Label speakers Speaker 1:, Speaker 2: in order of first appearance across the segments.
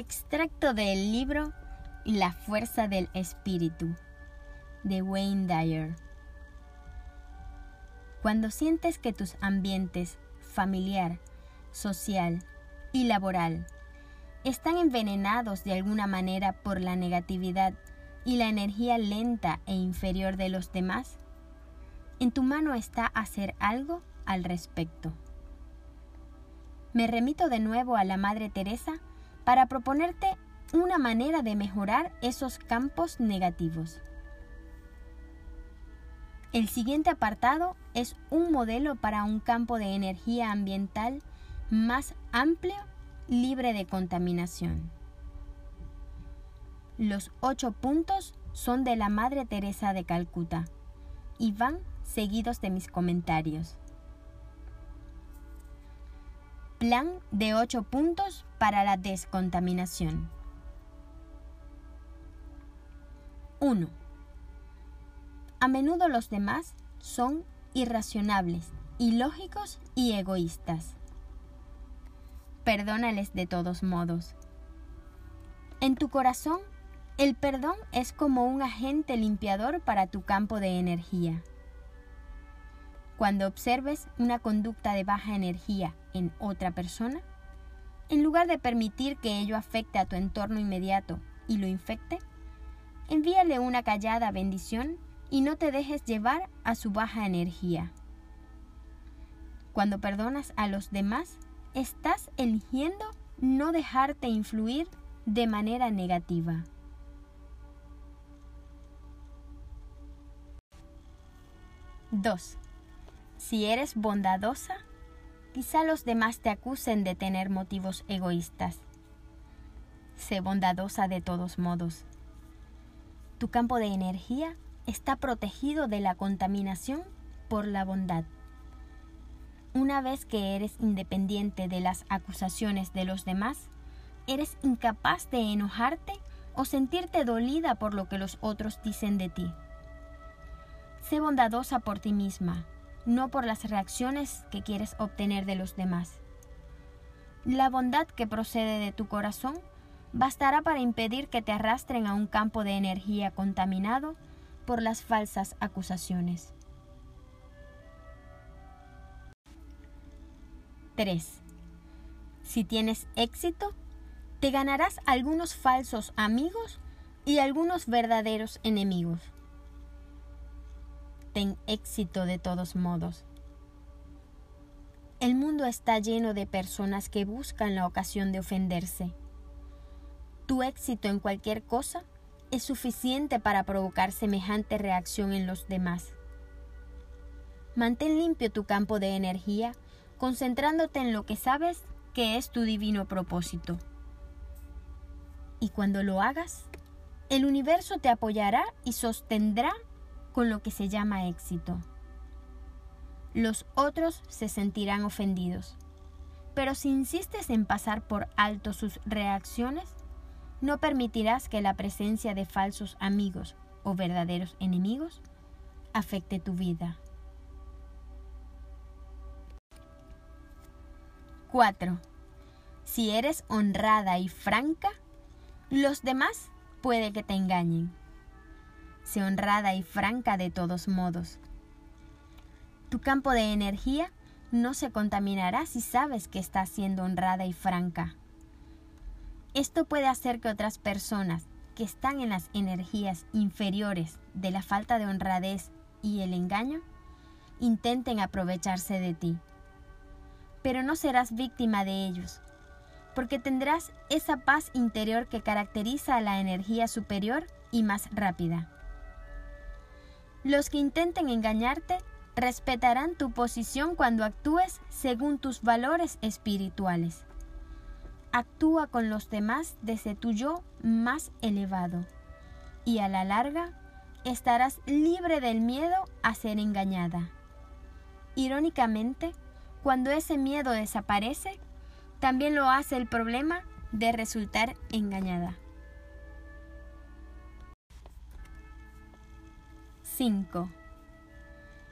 Speaker 1: Extracto del libro La fuerza del espíritu de Wayne Dyer. Cuando sientes que tus ambientes familiar, social y laboral están envenenados de alguna manera por la negatividad y la energía lenta e inferior de los demás, en tu mano está hacer algo al respecto. Me remito de nuevo a la Madre Teresa para proponerte una manera de mejorar esos campos negativos. El siguiente apartado es un modelo para un campo de energía ambiental más amplio, libre de contaminación. Los ocho puntos son de la Madre Teresa de Calcuta y van seguidos de mis comentarios. Plan de 8 puntos para la descontaminación. 1. A menudo los demás son irracionables, ilógicos y egoístas. Perdónales de todos modos. En tu corazón, el perdón es como un agente limpiador para tu campo de energía. Cuando observes una conducta de baja energía en otra persona, en lugar de permitir que ello afecte a tu entorno inmediato y lo infecte, envíale una callada bendición y no te dejes llevar a su baja energía. Cuando perdonas a los demás, estás eligiendo no dejarte influir de manera negativa. 2. Si eres bondadosa, quizá los demás te acusen de tener motivos egoístas. Sé bondadosa de todos modos. Tu campo de energía está protegido de la contaminación por la bondad. Una vez que eres independiente de las acusaciones de los demás, eres incapaz de enojarte o sentirte dolida por lo que los otros dicen de ti. Sé bondadosa por ti misma, no por las reacciones que quieres obtener de los demás. La bondad que procede de tu corazón bastará para impedir que te arrastren a un campo de energía contaminado por las falsas acusaciones. 3. Si tienes éxito, te ganarás algunos falsos amigos y algunos verdaderos enemigos éxito de todos modos. El mundo está lleno de personas que buscan la ocasión de ofenderse. Tu éxito en cualquier cosa es suficiente para provocar semejante reacción en los demás. Mantén limpio tu campo de energía, concentrándote en lo que sabes que es tu divino propósito. Y cuando lo hagas, el universo te apoyará y sostendrá con lo que se llama éxito. Los otros se sentirán ofendidos. Pero si insistes en pasar por alto sus reacciones, no permitirás que la presencia de falsos amigos o verdaderos enemigos afecte tu vida. 4. Si eres honrada y franca, los demás puede que te engañen sé honrada y franca de todos modos. Tu campo de energía no se contaminará si sabes que estás siendo honrada y franca. Esto puede hacer que otras personas que están en las energías inferiores de la falta de honradez y el engaño intenten aprovecharse de ti. Pero no serás víctima de ellos, porque tendrás esa paz interior que caracteriza a la energía superior y más rápida. Los que intenten engañarte respetarán tu posición cuando actúes según tus valores espirituales. Actúa con los demás desde tu yo más elevado y a la larga estarás libre del miedo a ser engañada. Irónicamente, cuando ese miedo desaparece, también lo hace el problema de resultar engañada. 5.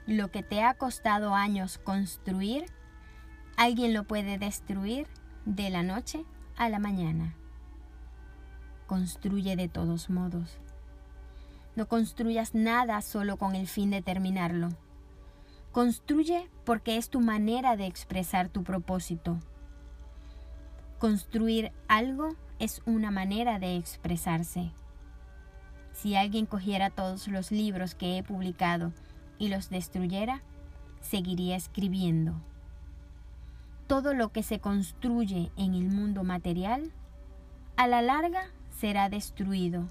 Speaker 1: Lo que te ha costado años construir, alguien lo puede destruir de la noche a la mañana. construye de todos modos. No construyas nada solo con el fin de terminarlo. Construye porque es tu manera de expresar tu propósito. Construir algo es una manera de expresarse. Si alguien cogiera todos los libros que he publicado y los destruyera, seguiría escribiendo. Todo lo que se construye en el mundo material, a la larga será destruido.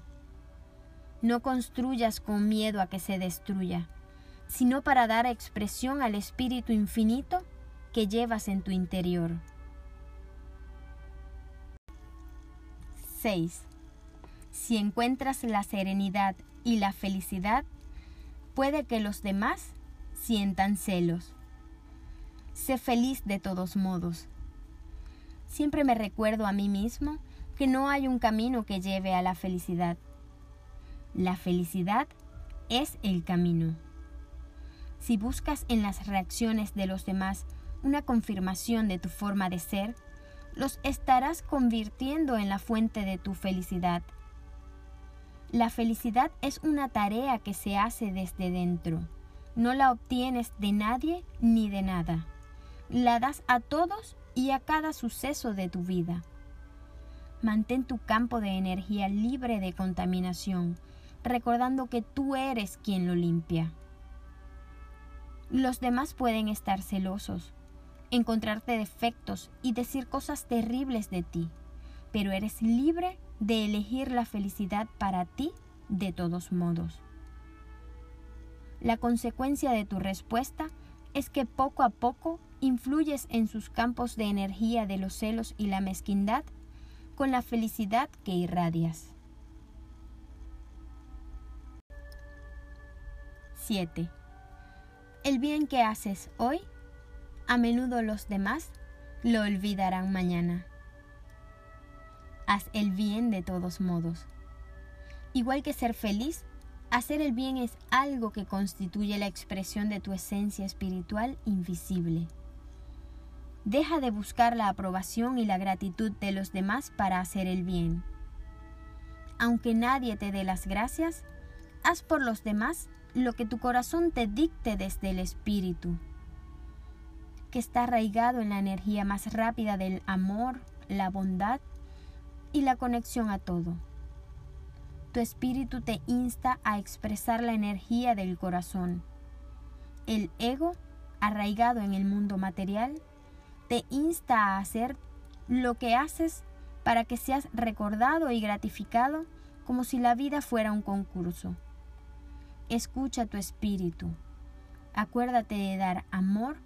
Speaker 1: No construyas con miedo a que se destruya, sino para dar expresión al espíritu infinito que llevas en tu interior. 6. Si encuentras la serenidad y la felicidad, puede que los demás sientan celos. Sé feliz de todos modos. Siempre me recuerdo a mí mismo que no hay un camino que lleve a la felicidad. La felicidad es el camino. Si buscas en las reacciones de los demás una confirmación de tu forma de ser, los estarás convirtiendo en la fuente de tu felicidad. La felicidad es una tarea que se hace desde dentro. No la obtienes de nadie ni de nada. La das a todos y a cada suceso de tu vida. Mantén tu campo de energía libre de contaminación, recordando que tú eres quien lo limpia. Los demás pueden estar celosos, encontrarte defectos y decir cosas terribles de ti, pero eres libre de elegir la felicidad para ti de todos modos. La consecuencia de tu respuesta es que poco a poco influyes en sus campos de energía de los celos y la mezquindad con la felicidad que irradias. 7. El bien que haces hoy a menudo los demás lo olvidarán mañana. Haz el bien de todos modos. Igual que ser feliz, hacer el bien es algo que constituye la expresión de tu esencia espiritual invisible. Deja de buscar la aprobación y la gratitud de los demás para hacer el bien. Aunque nadie te dé las gracias, haz por los demás lo que tu corazón te dicte desde el espíritu que está arraigado en la energía más rápida del amor, la bondad y la conexión a todo. Tu espíritu te insta a expresar la energía del corazón. El ego, arraigado en el mundo material, te insta a hacer lo que haces para que seas recordado y gratificado como si la vida fuera un concurso. Escucha tu espíritu. Acuérdate de dar amor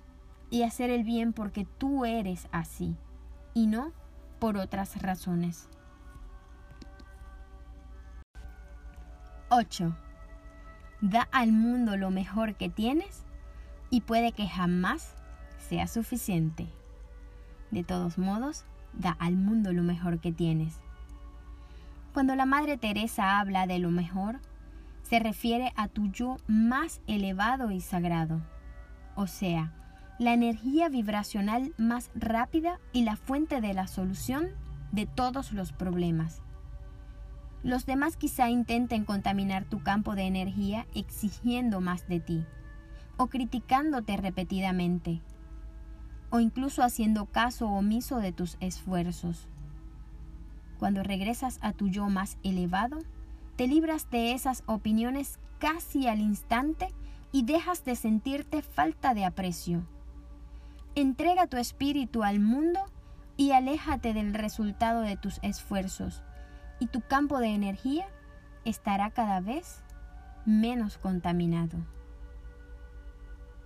Speaker 1: y hacer el bien porque tú eres así y no por otras razones. 8. Da al mundo lo mejor que tienes y puede que jamás sea suficiente. De todos modos, da al mundo lo mejor que tienes. Cuando la Madre Teresa habla de lo mejor, se refiere a tu yo más elevado y sagrado, o sea, la energía vibracional más rápida y la fuente de la solución de todos los problemas. Los demás quizá intenten contaminar tu campo de energía exigiendo más de ti, o criticándote repetidamente, o incluso haciendo caso omiso de tus esfuerzos. Cuando regresas a tu yo más elevado, te libras de esas opiniones casi al instante y dejas de sentirte falta de aprecio Entrega tu espíritu al mundo y aléjate del resultado de tus esfuerzos, y tu campo de energía estará cada vez menos contaminado.